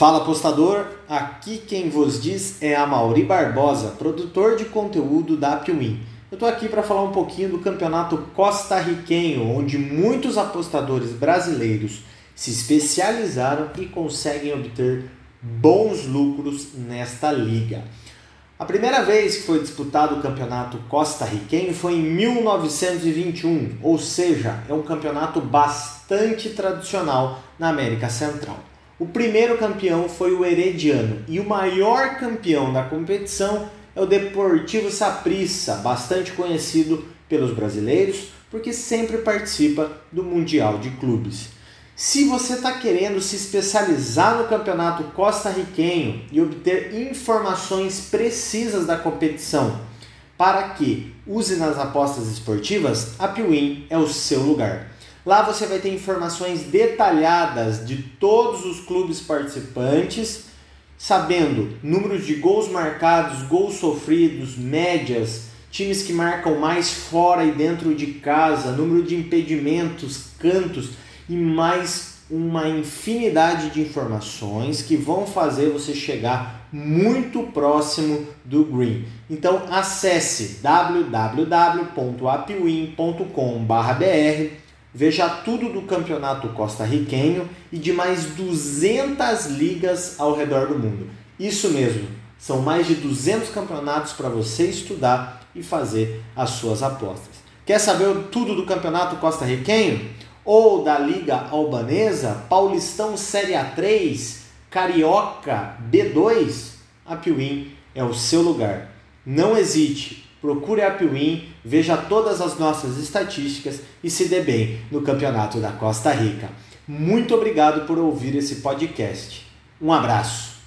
Fala apostador, aqui quem vos diz é a Mauri Barbosa, produtor de conteúdo da Piuim. Eu estou aqui para falar um pouquinho do campeonato costarriquenho, onde muitos apostadores brasileiros se especializaram e conseguem obter bons lucros nesta liga. A primeira vez que foi disputado o campeonato costarriquenho foi em 1921, ou seja, é um campeonato bastante tradicional na América Central. O primeiro campeão foi o Herediano e o maior campeão da competição é o Deportivo Saprissa, bastante conhecido pelos brasileiros porque sempre participa do Mundial de Clubes. Se você está querendo se especializar no campeonato costarriquenho e obter informações precisas da competição para que use nas apostas esportivas, a Piwin é o seu lugar. Lá você vai ter informações detalhadas de todos os clubes participantes, sabendo números de gols marcados, gols sofridos, médias, times que marcam mais fora e dentro de casa, número de impedimentos, cantos e mais uma infinidade de informações que vão fazer você chegar muito próximo do green. Então acesse www.apwin.com.br Veja tudo do campeonato costarriquenho e de mais 200 ligas ao redor do mundo. Isso mesmo, são mais de 200 campeonatos para você estudar e fazer as suas apostas. Quer saber tudo do campeonato costarriquenho? Ou da Liga Albanesa, Paulistão Série A3, Carioca B2? A Piuim é o seu lugar. Não hesite, procure a Piuim, veja todas as nossas estatísticas e se dê bem no Campeonato da Costa Rica. Muito obrigado por ouvir esse podcast. Um abraço.